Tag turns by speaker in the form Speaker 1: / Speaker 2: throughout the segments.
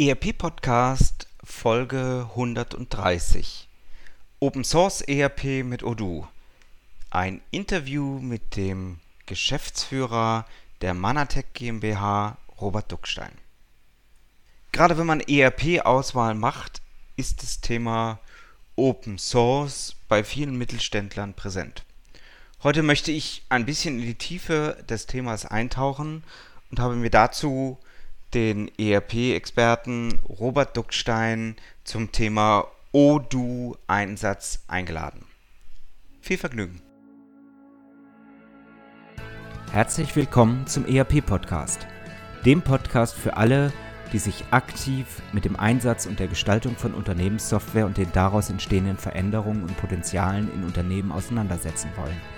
Speaker 1: ERP Podcast Folge 130 Open Source ERP mit Odoo. Ein Interview mit dem Geschäftsführer der Manatec GmbH, Robert Duckstein. Gerade wenn man ERP-Auswahl macht, ist das Thema Open Source bei vielen Mittelständlern präsent. Heute möchte ich ein bisschen in die Tiefe des Themas eintauchen und habe mir dazu den ERP-Experten Robert Duckstein zum Thema Odoo-Einsatz eingeladen. Viel Vergnügen!
Speaker 2: Herzlich willkommen zum ERP-Podcast, dem Podcast für alle, die sich aktiv mit dem Einsatz und der Gestaltung von Unternehmenssoftware und den daraus entstehenden Veränderungen und Potenzialen in Unternehmen auseinandersetzen wollen.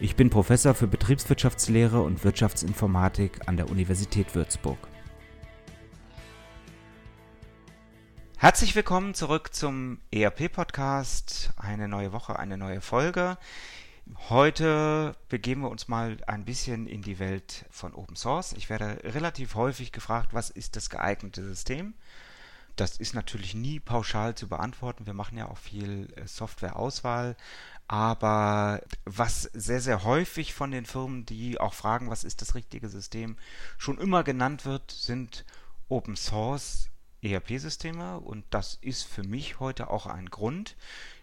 Speaker 2: Ich bin Professor für Betriebswirtschaftslehre und Wirtschaftsinformatik an der Universität Würzburg.
Speaker 1: Herzlich willkommen zurück zum ERP-Podcast. Eine neue Woche, eine neue Folge. Heute begeben wir uns mal ein bisschen in die Welt von Open Source. Ich werde relativ häufig gefragt, was ist das geeignete System? Das ist natürlich nie pauschal zu beantworten. Wir machen ja auch viel äh, Softwareauswahl, aber was sehr, sehr häufig von den Firmen, die auch fragen, was ist das richtige System, schon immer genannt wird, sind Open Source ERP-Systeme. Und das ist für mich heute auch ein Grund,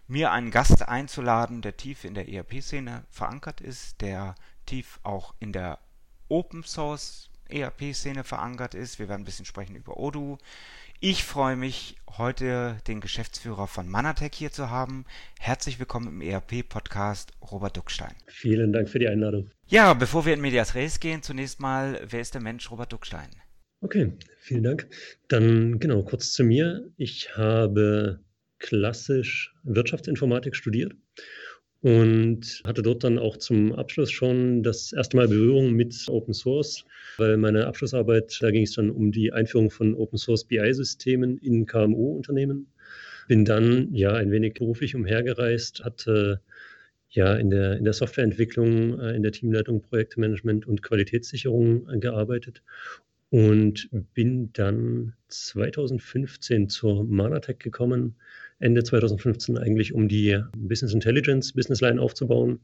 Speaker 1: mir einen Gast einzuladen, der tief in der ERP-Szene verankert ist, der tief auch in der Open Source ERP-Szene verankert ist. Wir werden ein bisschen sprechen über Odoo. Ich freue mich, heute den Geschäftsführer von Manatec hier zu haben. Herzlich willkommen im ERP-Podcast, Robert Duckstein.
Speaker 3: Vielen Dank für die Einladung.
Speaker 1: Ja, bevor wir in Medias Res gehen, zunächst mal, wer ist der Mensch Robert Duckstein?
Speaker 3: Okay, vielen Dank. Dann genau kurz zu mir. Ich habe klassisch Wirtschaftsinformatik studiert und hatte dort dann auch zum Abschluss schon das erste Mal Berührung mit Open Source, weil meine Abschlussarbeit, da ging es dann um die Einführung von Open Source BI-Systemen in KMU-Unternehmen. Bin dann ja ein wenig beruflich umhergereist, hatte ja in der, in der Softwareentwicklung, äh, in der Teamleitung, Projektmanagement und Qualitätssicherung äh, gearbeitet und bin dann 2015 zur Manatech gekommen, Ende 2015 eigentlich, um die Business Intelligence Business Line aufzubauen.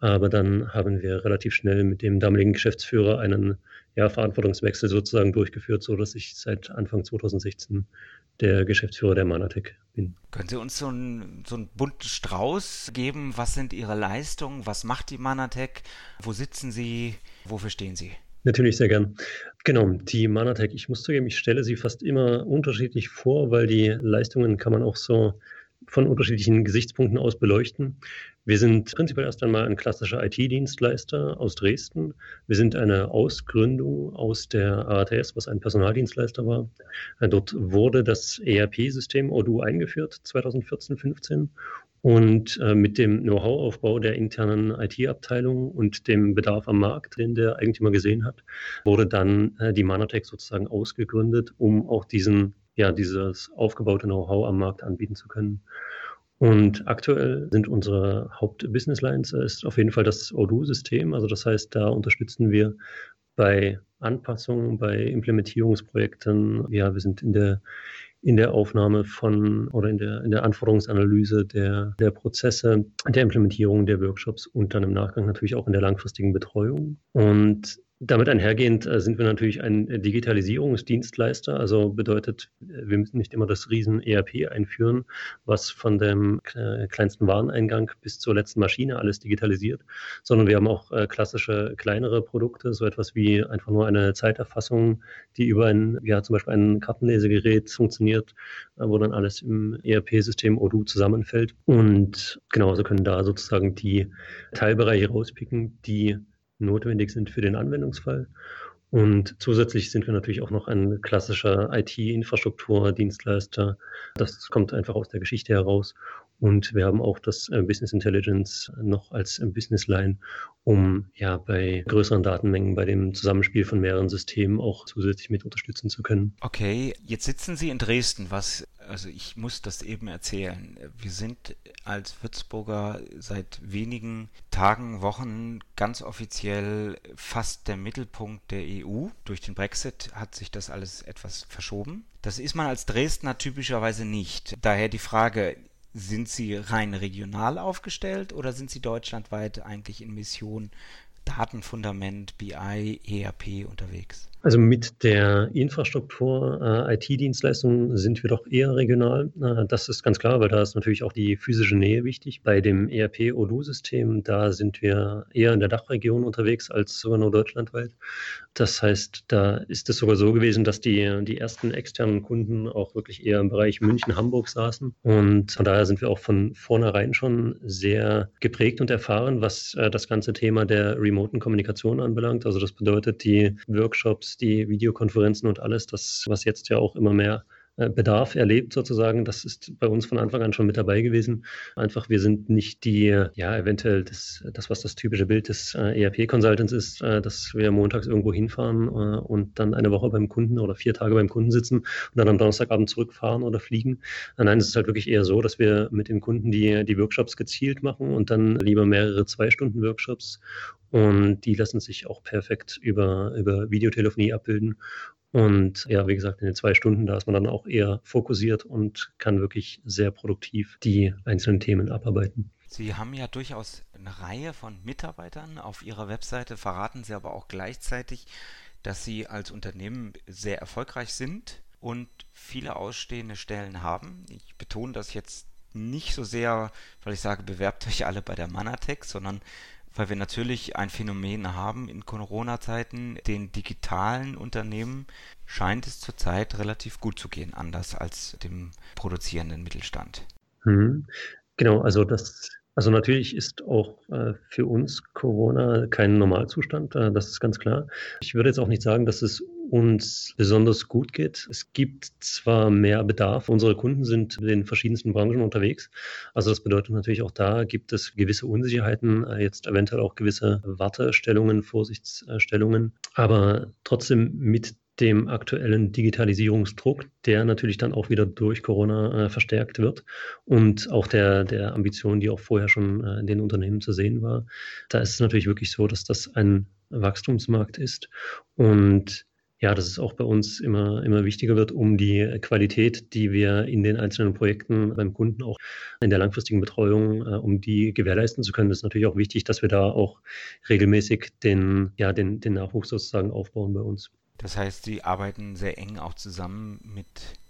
Speaker 3: Aber dann haben wir relativ schnell mit dem damaligen Geschäftsführer einen ja, Verantwortungswechsel sozusagen durchgeführt, sodass ich seit Anfang 2016 der Geschäftsführer der Manatec bin.
Speaker 1: Können Sie uns so einen, so einen bunten Strauß geben? Was sind Ihre Leistungen? Was macht die Manatec? Wo sitzen Sie? Wofür stehen Sie?
Speaker 3: Natürlich sehr gern. Genau, die Manatec, ich muss zugeben, ich stelle sie fast immer unterschiedlich vor, weil die Leistungen kann man auch so von unterschiedlichen Gesichtspunkten aus beleuchten. Wir sind prinzipiell erst einmal ein klassischer IT-Dienstleister aus Dresden. Wir sind eine Ausgründung aus der ATS, was ein Personaldienstleister war. Dort wurde das ERP-System Odoo eingeführt, 2014, 15 und äh, mit dem Know-how-Aufbau der internen IT-Abteilung und dem Bedarf am Markt, den der Eigentümer gesehen hat, wurde dann äh, die Manatec sozusagen ausgegründet, um auch diesen, ja, dieses aufgebaute Know-how am Markt anbieten zu können. Und aktuell sind unsere Haupt-Business Lines äh, ist auf jeden Fall das Odoo-System. Also das heißt, da unterstützen wir bei Anpassungen, bei Implementierungsprojekten. Ja, wir sind in der in der Aufnahme von oder in der, in der Anforderungsanalyse der, der Prozesse, der Implementierung der Workshops und dann im Nachgang natürlich auch in der langfristigen Betreuung. Und damit einhergehend äh, sind wir natürlich ein Digitalisierungsdienstleister, also bedeutet, äh, wir müssen nicht immer das riesen ERP einführen, was von dem äh, kleinsten Wareneingang bis zur letzten Maschine alles digitalisiert, sondern wir haben auch klassische kleinere Produkte, so etwas wie einfach nur eine Zeiterfassung, die über ein, ja zum Beispiel ein Kartenlesegerät funktioniert, wo dann alles im ERP-System Odoo zusammenfällt. Und genauso können da sozusagen die Teilbereiche rauspicken, die notwendig sind für den Anwendungsfall. Und zusätzlich sind wir natürlich auch noch ein klassischer IT-Infrastruktur-Dienstleister. Das kommt einfach aus der Geschichte heraus. Und wir haben auch das äh, Business Intelligence noch als Business Line, um ja bei größeren Datenmengen, bei dem Zusammenspiel von mehreren Systemen auch zusätzlich mit unterstützen zu können.
Speaker 1: Okay, jetzt sitzen Sie in Dresden. Was, also ich muss das eben erzählen. Wir sind als Würzburger seit wenigen Tagen, Wochen ganz offiziell fast der Mittelpunkt der EU. Durch den Brexit hat sich das alles etwas verschoben. Das ist man als Dresdner typischerweise nicht. Daher die Frage, sind Sie rein regional aufgestellt oder sind Sie deutschlandweit eigentlich in Mission Datenfundament, BI, ERP unterwegs?
Speaker 3: Also mit der Infrastruktur äh, IT-Dienstleistungen sind wir doch eher regional. Äh, das ist ganz klar, weil da ist natürlich auch die physische Nähe wichtig. Bei dem ERP-Odoo-System, da sind wir eher in der Dachregion unterwegs als sogar nur deutschlandweit. Das heißt, da ist es sogar so gewesen, dass die, die ersten externen Kunden auch wirklich eher im Bereich München, Hamburg saßen. Und von daher sind wir auch von vornherein schon sehr geprägt und erfahren, was äh, das ganze Thema der remoten Kommunikation anbelangt. Also das bedeutet, die Workshops, die Videokonferenzen und alles, das, was jetzt ja auch immer mehr Bedarf erlebt sozusagen. Das ist bei uns von Anfang an schon mit dabei gewesen. Einfach, wir sind nicht die, ja, eventuell das, das was das typische Bild des äh, ERP-Consultants ist, äh, dass wir montags irgendwo hinfahren äh, und dann eine Woche beim Kunden oder vier Tage beim Kunden sitzen und dann am Donnerstagabend zurückfahren oder fliegen. Äh, nein, es ist halt wirklich eher so, dass wir mit den Kunden die, die Workshops gezielt machen und dann lieber mehrere zwei Stunden Workshops und die lassen sich auch perfekt über, über Videotelefonie abbilden. Und ja, wie gesagt, in den zwei Stunden, da ist man dann auch eher fokussiert und kann wirklich sehr produktiv die einzelnen Themen abarbeiten.
Speaker 1: Sie haben ja durchaus eine Reihe von Mitarbeitern auf Ihrer Webseite, verraten Sie aber auch gleichzeitig, dass Sie als Unternehmen sehr erfolgreich sind und viele ausstehende Stellen haben. Ich betone das jetzt nicht so sehr, weil ich sage, bewerbt euch alle bei der Manatec, sondern weil wir natürlich ein Phänomen haben in Corona-Zeiten. Den digitalen Unternehmen scheint es zurzeit relativ gut zu gehen, anders als dem produzierenden Mittelstand.
Speaker 3: Mhm. Genau, also das also natürlich ist auch äh, für uns Corona kein Normalzustand, äh, das ist ganz klar. Ich würde jetzt auch nicht sagen, dass es uns besonders gut geht. Es gibt zwar mehr Bedarf, unsere Kunden sind in den verschiedensten Branchen unterwegs. Also das bedeutet natürlich auch da gibt es gewisse Unsicherheiten, äh, jetzt eventuell auch gewisse Wartestellungen, Vorsichtsstellungen. Aber trotzdem mit dem aktuellen Digitalisierungsdruck, der natürlich dann auch wieder durch Corona äh, verstärkt wird und auch der, der Ambition, die auch vorher schon äh, in den Unternehmen zu sehen war. Da ist es natürlich wirklich so, dass das ein Wachstumsmarkt ist und ja, dass es auch bei uns immer, immer wichtiger wird, um die Qualität, die wir in den einzelnen Projekten beim Kunden auch in der langfristigen Betreuung, äh, um die gewährleisten zu können. Das ist natürlich auch wichtig, dass wir da auch regelmäßig den, ja, den, den Nachwuchs sozusagen aufbauen bei uns.
Speaker 1: Das heißt, Sie arbeiten sehr eng auch zusammen mit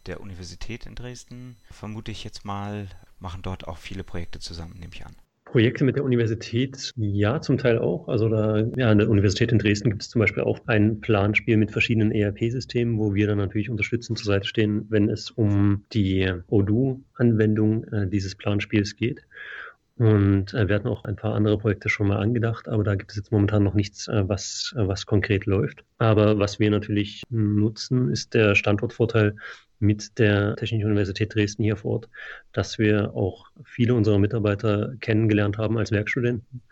Speaker 1: der Universität in Dresden, vermute ich jetzt mal, machen dort auch viele Projekte zusammen, nehme ich an.
Speaker 3: Projekte mit der Universität, ja, zum Teil auch. Also da, ja, an der Universität in Dresden gibt es zum Beispiel auch ein Planspiel mit verschiedenen ERP-Systemen, wo wir dann natürlich unterstützend zur Seite stehen, wenn es um die Odoo-Anwendung äh, dieses Planspiels geht. Und äh, wir hatten auch ein paar andere Projekte schon mal angedacht, aber da gibt es jetzt momentan noch nichts, äh, was, äh, was konkret läuft. Aber was wir natürlich nutzen, ist der Standortvorteil mit der Technischen Universität Dresden hier vor Ort, dass wir auch viele unserer Mitarbeiter kennengelernt haben als Werkstudenten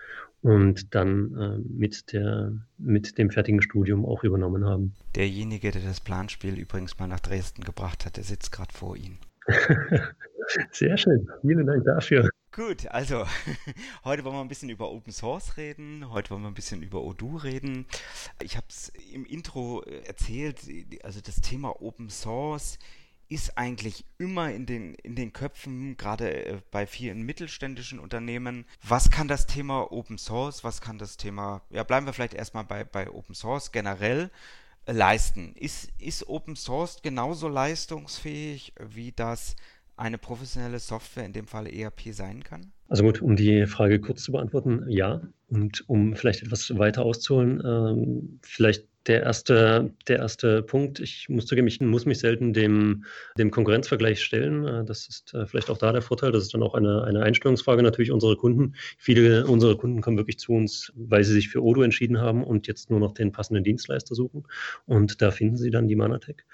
Speaker 3: und dann äh, mit, der, mit dem fertigen Studium auch übernommen haben.
Speaker 1: Derjenige, der das Planspiel übrigens mal nach Dresden gebracht hat, der sitzt gerade vor Ihnen.
Speaker 3: Sehr schön. Vielen Dank dafür.
Speaker 1: Gut, also heute wollen wir ein bisschen über Open Source reden, heute wollen wir ein bisschen über Odoo reden. Ich habe es im Intro äh, erzählt, also das Thema Open Source ist eigentlich immer in den, in den Köpfen, gerade äh, bei vielen mittelständischen Unternehmen. Was kann das Thema Open Source, was kann das Thema, ja, bleiben wir vielleicht erstmal bei, bei Open Source generell äh, leisten? Ist, ist Open Source genauso leistungsfähig wie das eine professionelle Software, in dem Fall ERP, sein kann?
Speaker 3: Also gut, um die Frage kurz zu beantworten, ja. Und um vielleicht etwas weiter auszuholen, ähm, vielleicht der erste, der erste Punkt, ich muss zugeben, ich muss mich selten dem, dem Konkurrenzvergleich stellen. Äh, das ist äh, vielleicht auch da der Vorteil. Das ist dann auch eine, eine Einstellungsfrage natürlich unserer Kunden. Viele unserer Kunden kommen wirklich zu uns, weil sie sich für Odo entschieden haben und jetzt nur noch den passenden Dienstleister suchen. Und da finden sie dann die Manatec.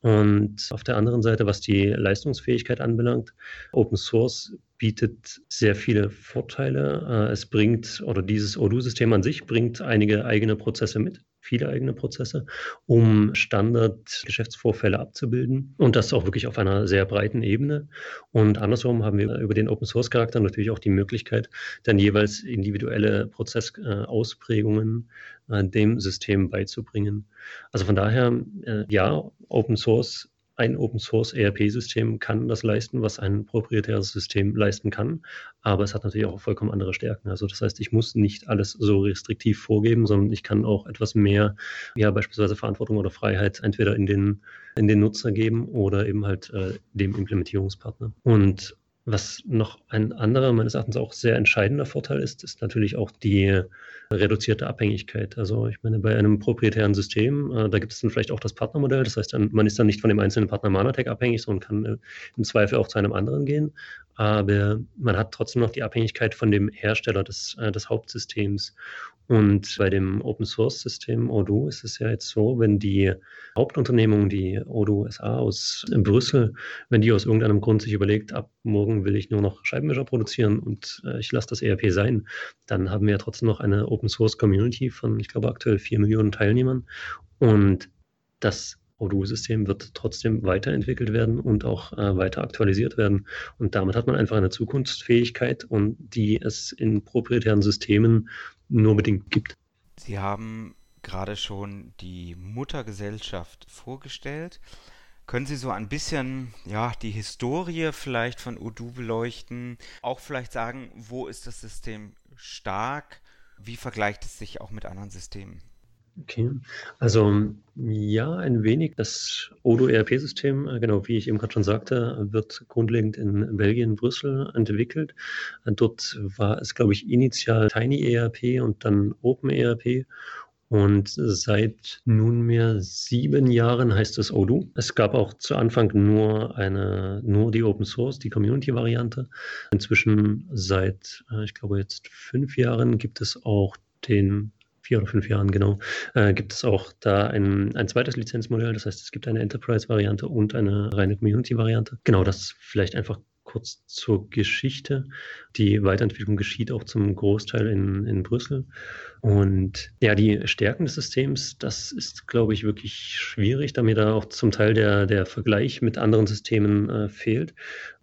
Speaker 3: Und auf der anderen Seite, was die Leistungsfähigkeit anbelangt, Open Source bietet sehr viele Vorteile. Äh, es bringt, oder dieses Odoo-System an sich bringt einige eigene Prozesse mit viele eigene Prozesse, um Standard-Geschäftsvorfälle abzubilden und das auch wirklich auf einer sehr breiten Ebene. Und andersrum haben wir über den Open-Source-Charakter natürlich auch die Möglichkeit, dann jeweils individuelle Prozessausprägungen äh, dem System beizubringen. Also von daher, äh, ja, Open Source ein Open Source ERP-System kann das leisten, was ein proprietäres System leisten kann. Aber es hat natürlich auch vollkommen andere Stärken. Also das heißt, ich muss nicht alles so restriktiv vorgeben, sondern ich kann auch etwas mehr, ja, beispielsweise Verantwortung oder Freiheit entweder in den, in den Nutzer geben oder eben halt äh, dem Implementierungspartner. Und was noch ein anderer, meines Erachtens auch sehr entscheidender Vorteil ist, ist natürlich auch die reduzierte Abhängigkeit. Also ich meine, bei einem proprietären System, äh, da gibt es dann vielleicht auch das Partnermodell. Das heißt, man ist dann nicht von dem einzelnen Partner Manatec abhängig, sondern kann äh, im Zweifel auch zu einem anderen gehen. Aber man hat trotzdem noch die Abhängigkeit von dem Hersteller des, äh, des Hauptsystems. Und bei dem Open Source System Odoo ist es ja jetzt so, wenn die Hauptunternehmung, die Odoo SA aus Brüssel, wenn die aus irgendeinem Grund sich überlegt, ab morgen will ich nur noch Scheibenwischer produzieren und äh, ich lasse das ERP sein, dann haben wir ja trotzdem noch eine Open Source Community von, ich glaube, aktuell vier Millionen Teilnehmern. Und das Odoo-System wird trotzdem weiterentwickelt werden und auch äh, weiter aktualisiert werden. Und damit hat man einfach eine Zukunftsfähigkeit und die es in proprietären Systemen nur bedingt gibt.
Speaker 1: Sie haben gerade schon die Muttergesellschaft vorgestellt. Können Sie so ein bisschen ja, die Historie vielleicht von Odoo beleuchten? Auch vielleicht sagen, wo ist das System stark? Wie vergleicht es sich auch mit anderen Systemen?
Speaker 3: Okay, also ja, ein wenig. Das Odoo ERP-System, äh, genau wie ich eben gerade schon sagte, wird grundlegend in Belgien, Brüssel entwickelt. Dort war es, glaube ich, initial Tiny ERP und dann Open ERP. Und seit nunmehr sieben Jahren heißt es Odoo. Es gab auch zu Anfang nur eine, nur die Open Source, die Community-Variante. Inzwischen seit, äh, ich glaube jetzt fünf Jahren gibt es auch den vier oder fünf Jahren genau, äh, gibt es auch da ein, ein zweites Lizenzmodell. Das heißt, es gibt eine Enterprise-Variante und eine reine Community-Variante. Genau, das vielleicht einfach kurz zur Geschichte. Die Weiterentwicklung geschieht auch zum Großteil in, in Brüssel. Und ja, die Stärken des Systems, das ist, glaube ich, wirklich schwierig, da mir da auch zum Teil der, der Vergleich mit anderen Systemen äh, fehlt.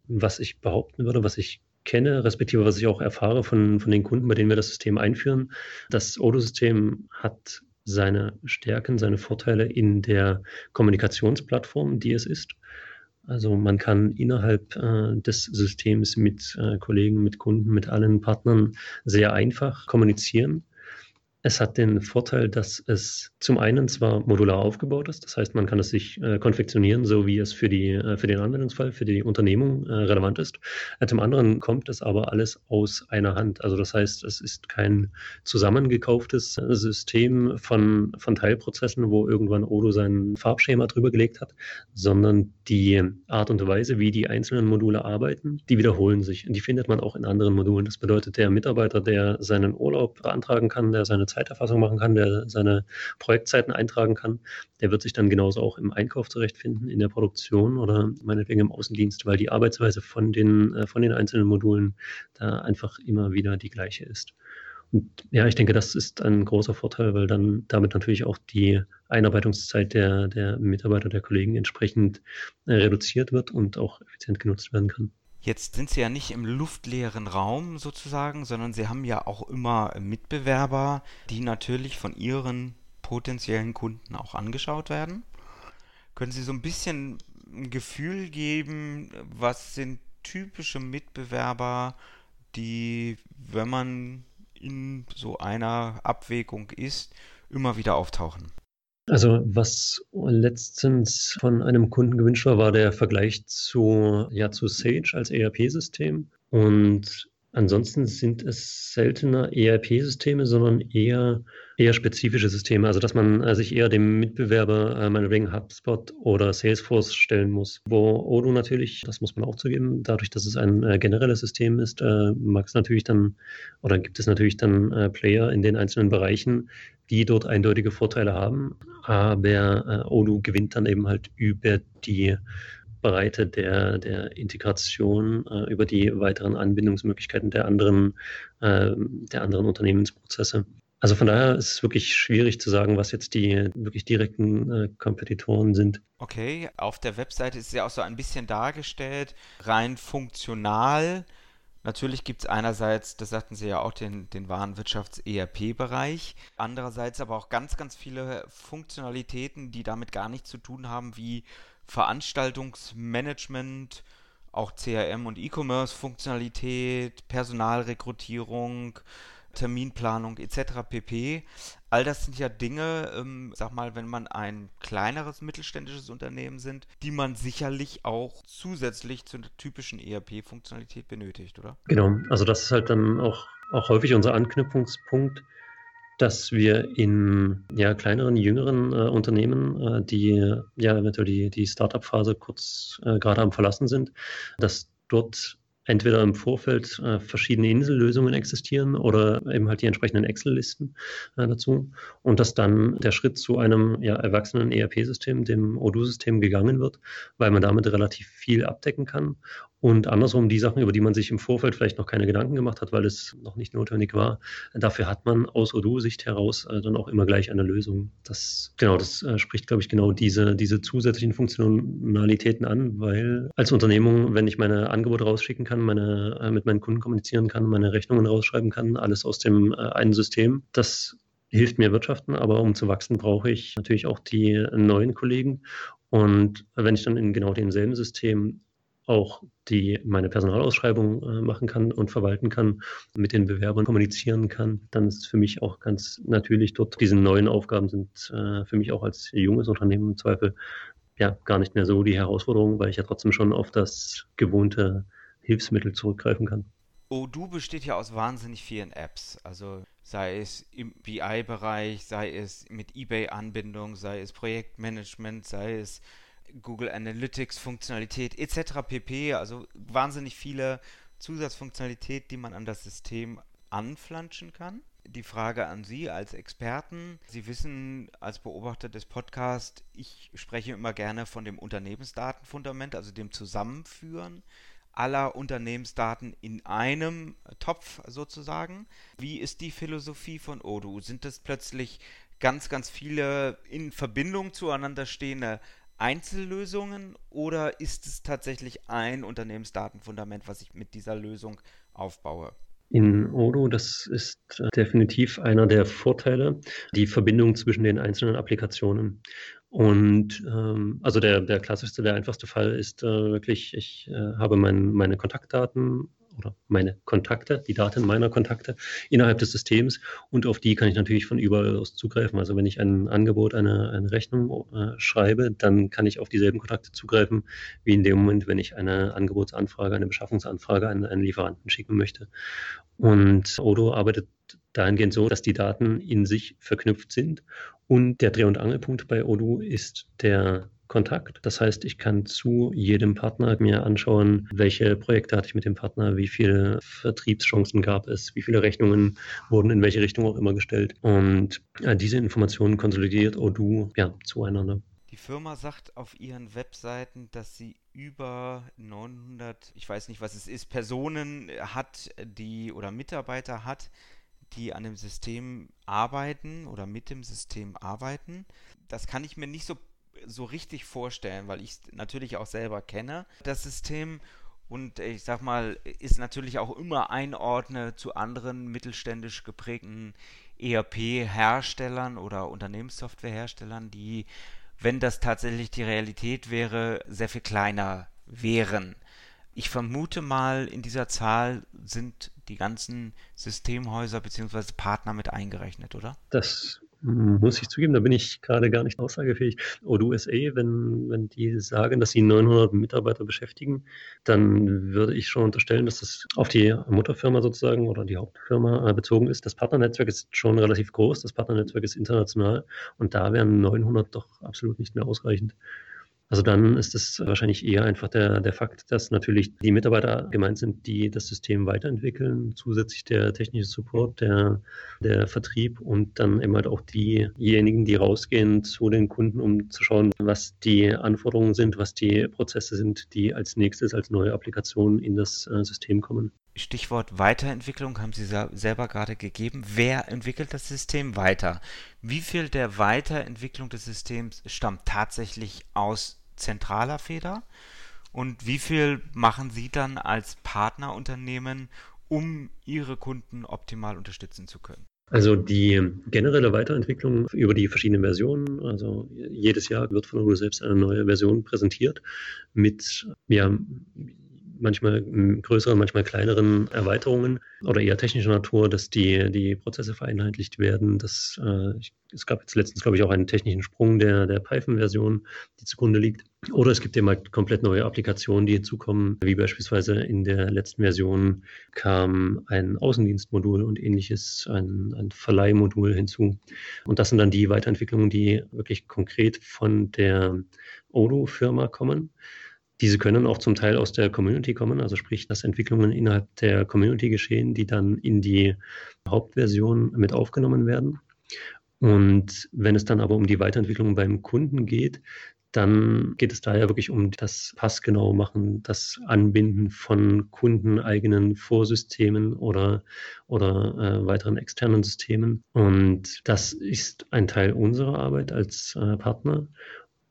Speaker 3: Was ich behaupten würde, was ich kenne, respektive was ich auch erfahre von, von den Kunden, bei denen wir das System einführen. Das Odo-System hat seine Stärken, seine Vorteile in der Kommunikationsplattform, die es ist. Also man kann innerhalb äh, des Systems mit äh, Kollegen, mit Kunden, mit allen Partnern sehr einfach kommunizieren. Es hat den Vorteil, dass es zum einen zwar modular aufgebaut ist, das heißt, man kann es sich äh, konfektionieren, so wie es für, die, äh, für den Anwendungsfall, für die Unternehmung äh, relevant ist. Äh, zum anderen kommt es aber alles aus einer Hand. Also das heißt, es ist kein zusammengekauftes System von, von Teilprozessen, wo irgendwann Odo sein Farbschema drüber gelegt hat, sondern die Art und Weise, wie die einzelnen Module arbeiten, die wiederholen sich. Die findet man auch in anderen Modulen. Das bedeutet, der Mitarbeiter, der seinen Urlaub beantragen kann, der seine Zeiterfassung machen kann, der seine Projektzeiten eintragen kann, der wird sich dann genauso auch im Einkauf zurechtfinden, in der Produktion oder meinetwegen im Außendienst, weil die Arbeitsweise von den, äh, von den einzelnen Modulen da einfach immer wieder die gleiche ist. Und ja, ich denke, das ist ein großer Vorteil, weil dann damit natürlich auch die Einarbeitungszeit der, der Mitarbeiter, der Kollegen entsprechend äh, reduziert wird und auch effizient genutzt werden kann.
Speaker 1: Jetzt sind Sie ja nicht im luftleeren Raum sozusagen, sondern Sie haben ja auch immer Mitbewerber, die natürlich von Ihren potenziellen Kunden auch angeschaut werden. Können Sie so ein bisschen ein Gefühl geben, was sind typische Mitbewerber, die, wenn man in so einer Abwägung ist, immer wieder auftauchen?
Speaker 3: Also was letztens von einem Kunden gewünscht war, war der Vergleich zu, ja, zu Sage als ERP-System. Und Ansonsten sind es seltener ERP-Systeme, sondern eher, eher spezifische Systeme. Also, dass man äh, sich eher dem Mitbewerber, äh, meinetwegen HubSpot oder Salesforce stellen muss. Wo Odoo natürlich, das muss man auch zugeben, dadurch, dass es ein äh, generelles System ist, äh, mag es natürlich dann oder gibt es natürlich dann äh, Player in den einzelnen Bereichen, die dort eindeutige Vorteile haben. Aber äh, Odoo gewinnt dann eben halt über die Breite der, der Integration, äh, über die weiteren Anbindungsmöglichkeiten der anderen, äh, der anderen Unternehmensprozesse. Also von daher ist es wirklich schwierig zu sagen, was jetzt die wirklich direkten äh, Kompetitoren sind.
Speaker 1: Okay, auf der Webseite ist es ja auch so ein bisschen dargestellt, rein funktional. Natürlich gibt es einerseits, das sagten Sie ja auch, den, den Warenwirtschafts-ERP-Bereich. Andererseits aber auch ganz, ganz viele Funktionalitäten, die damit gar nichts zu tun haben, wie Veranstaltungsmanagement, auch CRM und E-Commerce-Funktionalität, Personalrekrutierung, Terminplanung etc. pp. All das sind ja Dinge, ähm, sag mal, wenn man ein kleineres mittelständisches Unternehmen sind, die man sicherlich auch zusätzlich zur typischen ERP-Funktionalität benötigt, oder?
Speaker 3: Genau, also das ist halt dann auch, auch häufig unser Anknüpfungspunkt dass wir in ja, kleineren, jüngeren äh, Unternehmen, äh, die ja eventuell die, die Startup-Phase kurz äh, gerade am Verlassen sind, dass dort entweder im Vorfeld äh, verschiedene Insellösungen existieren oder eben halt die entsprechenden Excel-Listen äh, dazu. Und dass dann der Schritt zu einem ja, erwachsenen ERP-System, dem Odoo-System gegangen wird, weil man damit relativ viel abdecken kann und andersrum die Sachen, über die man sich im Vorfeld vielleicht noch keine Gedanken gemacht hat, weil es noch nicht notwendig war, dafür hat man aus Odoo-Sicht heraus äh, dann auch immer gleich eine Lösung. Das, genau, das äh, spricht, glaube ich, genau diese, diese zusätzlichen Funktionalitäten an, weil als Unternehmung, wenn ich meine Angebote rausschicken kann, meine, äh, mit meinen Kunden kommunizieren kann, meine Rechnungen rausschreiben kann, alles aus dem äh, einen System, das hilft mir wirtschaften, aber um zu wachsen, brauche ich natürlich auch die neuen Kollegen. Und wenn ich dann in genau demselben System auch die meine Personalausschreibung äh, machen kann und verwalten kann, mit den Bewerbern kommunizieren kann, dann ist für mich auch ganz natürlich dort diese neuen Aufgaben sind äh, für mich auch als junges Unternehmen im Zweifel ja gar nicht mehr so die Herausforderung, weil ich ja trotzdem schon auf das gewohnte Hilfsmittel zurückgreifen kann.
Speaker 1: Odoo besteht ja aus wahnsinnig vielen Apps. Also sei es im BI-Bereich, sei es mit eBay-Anbindung, sei es Projektmanagement, sei es Google Analytics Funktionalität etc. pp. Also wahnsinnig viele Zusatzfunktionalität, die man an das System anflanschen kann. Die Frage an Sie als Experten. Sie wissen als Beobachter des Podcasts, ich spreche immer gerne von dem Unternehmensdatenfundament, also dem Zusammenführen aller Unternehmensdaten in einem Topf sozusagen. Wie ist die Philosophie von Odoo? Sind das plötzlich ganz, ganz viele in Verbindung zueinander stehende Einzellösungen oder ist es tatsächlich ein Unternehmensdatenfundament, was ich mit dieser Lösung aufbaue?
Speaker 3: In Odoo, das ist definitiv einer der Vorteile, die Verbindung zwischen den einzelnen Applikationen. Und ähm, also der, der klassischste, der einfachste Fall ist äh, wirklich, ich äh, habe mein, meine Kontaktdaten oder meine Kontakte, die Daten meiner Kontakte innerhalb des Systems und auf die kann ich natürlich von überall aus zugreifen. Also wenn ich ein Angebot, eine, eine Rechnung äh, schreibe, dann kann ich auf dieselben Kontakte zugreifen, wie in dem Moment, wenn ich eine Angebotsanfrage, eine Beschaffungsanfrage an einen Lieferanten schicken möchte. Und Odo arbeitet dahingehend so, dass die Daten in sich verknüpft sind. Und der Dreh- und Angelpunkt bei Odoo ist der Kontakt. Das heißt, ich kann zu jedem Partner mir anschauen, welche Projekte hatte ich mit dem Partner, wie viele Vertriebschancen gab es, wie viele Rechnungen wurden in welche Richtung auch immer gestellt. Und äh, diese Informationen konsolidiert Odoo ja, zueinander.
Speaker 1: Die Firma sagt auf ihren Webseiten, dass sie über 900, ich weiß nicht, was es ist, Personen hat, die oder Mitarbeiter hat, die an dem System arbeiten oder mit dem System arbeiten. Das kann ich mir nicht so so richtig vorstellen, weil ich es natürlich auch selber kenne, das System. Und ich sag mal, ist natürlich auch immer einordne zu anderen mittelständisch geprägten ERP-Herstellern oder Unternehmenssoftwareherstellern, die, wenn das tatsächlich die Realität wäre, sehr viel kleiner wären. Ich vermute mal, in dieser Zahl sind die ganzen Systemhäuser bzw. Partner mit eingerechnet, oder?
Speaker 3: Das muss ich zugeben, da bin ich gerade gar nicht aussagefähig. Odoo SA, wenn, wenn die sagen, dass sie 900 Mitarbeiter beschäftigen, dann würde ich schon unterstellen, dass das auf die Mutterfirma sozusagen oder die Hauptfirma äh, bezogen ist. Das Partnernetzwerk ist schon relativ groß, das Partnernetzwerk ist international und da wären 900 doch absolut nicht mehr ausreichend. Also dann ist es wahrscheinlich eher einfach der, der Fakt, dass natürlich die Mitarbeiter gemeint sind, die das System weiterentwickeln, zusätzlich der technische Support, der, der Vertrieb und dann eben halt auch diejenigen, die rausgehen zu den Kunden, um zu schauen, was die Anforderungen sind, was die Prozesse sind, die als nächstes als neue Applikation in das äh, System kommen.
Speaker 1: Stichwort Weiterentwicklung haben Sie selber gerade gegeben. Wer entwickelt das System weiter? Wie viel der Weiterentwicklung des Systems stammt tatsächlich aus zentraler Feder? Und wie viel machen Sie dann als Partnerunternehmen, um Ihre Kunden optimal unterstützen zu können?
Speaker 3: Also die generelle Weiterentwicklung über die verschiedenen Versionen, also jedes Jahr wird von Google selbst eine neue Version präsentiert mit ja, manchmal größeren, manchmal kleineren Erweiterungen oder eher technischer Natur, dass die, die Prozesse vereinheitlicht werden. Dass, äh, ich, es gab jetzt letztens, glaube ich, auch einen technischen Sprung der, der Python-Version, die zugrunde liegt. Oder es gibt eben halt komplett neue Applikationen, die hinzukommen, wie beispielsweise in der letzten Version kam ein Außendienstmodul und ähnliches, ein, ein Verleihmodul hinzu. Und das sind dann die Weiterentwicklungen, die wirklich konkret von der Odoo-Firma kommen. Diese können auch zum Teil aus der Community kommen, also sprich, dass Entwicklungen innerhalb der Community geschehen, die dann in die Hauptversion mit aufgenommen werden. Und wenn es dann aber um die Weiterentwicklung beim Kunden geht, dann geht es daher wirklich um das passgenau machen, das Anbinden von kundeneigenen Vorsystemen oder, oder äh, weiteren externen Systemen. Und das ist ein Teil unserer Arbeit als äh, Partner.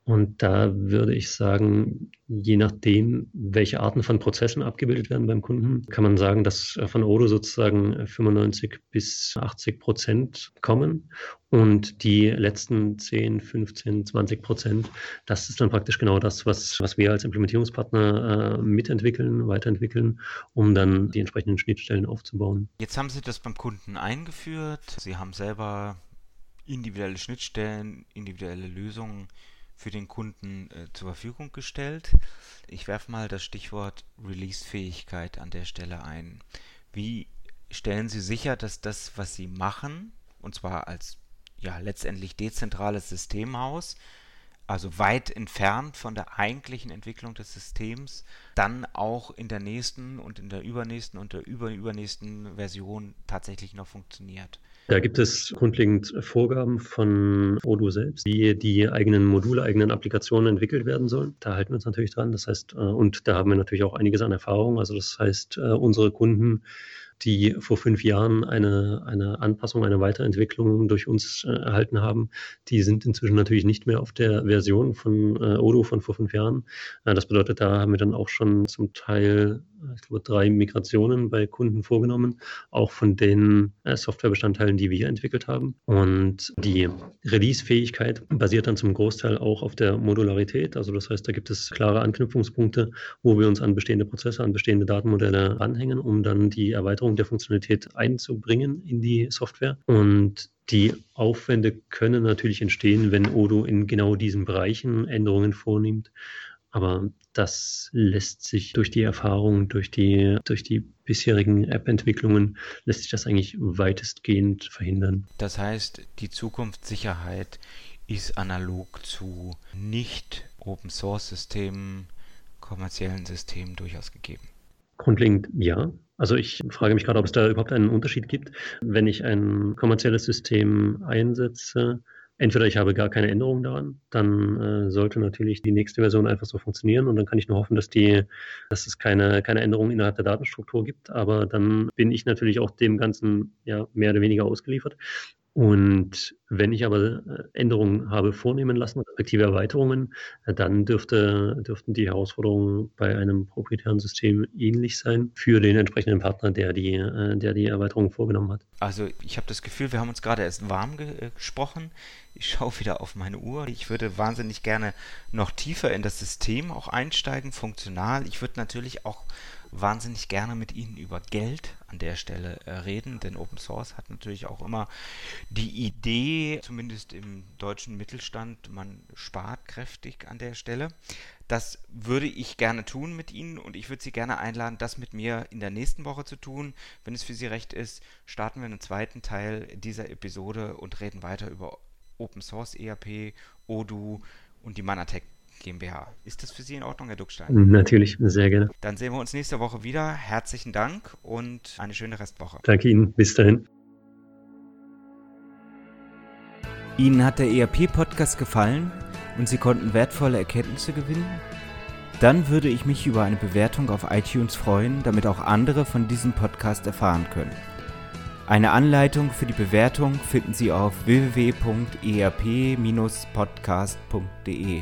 Speaker 3: Und da würde ich sagen, je nachdem, welche Arten von Prozessen abgebildet werden beim Kunden, kann man sagen, dass von Odo sozusagen 95 bis 80 Prozent kommen und die letzten 10, 15, 20 Prozent, das ist dann praktisch genau das, was, was wir als Implementierungspartner äh, mitentwickeln, weiterentwickeln, um dann die entsprechenden Schnittstellen aufzubauen.
Speaker 1: Jetzt haben Sie das beim Kunden eingeführt. Sie haben selber individuelle Schnittstellen, individuelle Lösungen für den Kunden äh, zur Verfügung gestellt. Ich werfe mal das Stichwort Release-Fähigkeit an der Stelle ein. Wie stellen Sie sicher, dass das, was Sie machen, und zwar als ja letztendlich dezentrales Systemhaus, also weit entfernt von der eigentlichen Entwicklung des Systems, dann auch in der nächsten und in der übernächsten und der überübernächsten Version tatsächlich noch funktioniert.
Speaker 3: Da gibt es grundlegend Vorgaben von Odoo selbst, wie die eigenen Module, eigenen Applikationen entwickelt werden sollen. Da halten wir uns natürlich dran. Das heißt, äh, und da haben wir natürlich auch einiges an Erfahrung. Also das heißt, äh, unsere Kunden die vor fünf Jahren eine, eine Anpassung, eine Weiterentwicklung durch uns äh, erhalten haben, die sind inzwischen natürlich nicht mehr auf der Version von äh, Odoo von vor fünf Jahren. Äh, das bedeutet, da haben wir dann auch schon zum Teil, äh, ich glaube, drei Migrationen bei Kunden vorgenommen, auch von den äh, Softwarebestandteilen, die wir entwickelt haben. Und die Release-Fähigkeit basiert dann zum Großteil auch auf der Modularität. Also das heißt, da gibt es klare Anknüpfungspunkte, wo wir uns an bestehende Prozesse, an bestehende Datenmodelle anhängen, um dann die Erweiterung Erweiterung der Funktionalität einzubringen in die Software. Und die Aufwände können natürlich entstehen, wenn Odoo in genau diesen Bereichen Änderungen vornimmt. Aber das lässt sich durch die Erfahrung, durch die, durch die bisherigen App-Entwicklungen, lässt sich das eigentlich weitestgehend verhindern.
Speaker 1: Das heißt, die Zukunftssicherheit ist analog zu nicht Open-Source-Systemen, kommerziellen Systemen durchaus gegeben.
Speaker 3: Grundlegend ja. Also ich frage mich gerade, ob es da überhaupt einen Unterschied gibt, wenn ich ein kommerzielles System einsetze. Entweder ich habe gar keine Änderungen daran, dann äh, sollte natürlich die nächste Version einfach so funktionieren und dann kann ich nur hoffen, dass die, dass es keine, keine Änderungen innerhalb der Datenstruktur gibt. Aber dann bin ich natürlich auch dem Ganzen ja mehr oder weniger ausgeliefert. Und wenn ich aber äh, Änderungen habe vornehmen lassen, respektive Erweiterungen, äh, dann dürfte, dürften die Herausforderungen bei einem proprietären System ähnlich sein für den entsprechenden Partner, der die, äh, der die Erweiterung vorgenommen hat.
Speaker 1: Also ich habe das Gefühl, wir haben uns gerade erst warm ge gesprochen.
Speaker 4: Ich schaue wieder auf meine Uhr. Ich würde wahnsinnig gerne noch tiefer in das System auch einsteigen, funktional. Ich würde natürlich auch wahnsinnig gerne mit Ihnen über Geld an der Stelle äh, reden, denn Open Source hat natürlich auch immer die Idee, zumindest im deutschen Mittelstand, man spart kräftig an der Stelle. Das würde ich gerne tun mit Ihnen und ich würde Sie gerne einladen, das mit mir in der nächsten Woche zu tun. Wenn es für Sie recht ist, starten wir einen zweiten Teil dieser Episode und reden weiter über Open Source ERP, Odoo und die Manatech GmbH. Ist das für Sie in Ordnung, Herr Duckstein?
Speaker 3: Natürlich, sehr gerne.
Speaker 4: Dann sehen wir uns nächste Woche wieder. Herzlichen Dank und eine schöne Restwoche.
Speaker 3: Danke Ihnen. Bis dahin.
Speaker 1: Ihnen hat der ERP-Podcast gefallen und Sie konnten wertvolle Erkenntnisse gewinnen? Dann würde ich mich über eine Bewertung auf iTunes freuen, damit auch andere von diesem Podcast erfahren können. Eine Anleitung für die Bewertung finden Sie auf www.erp-podcast.de.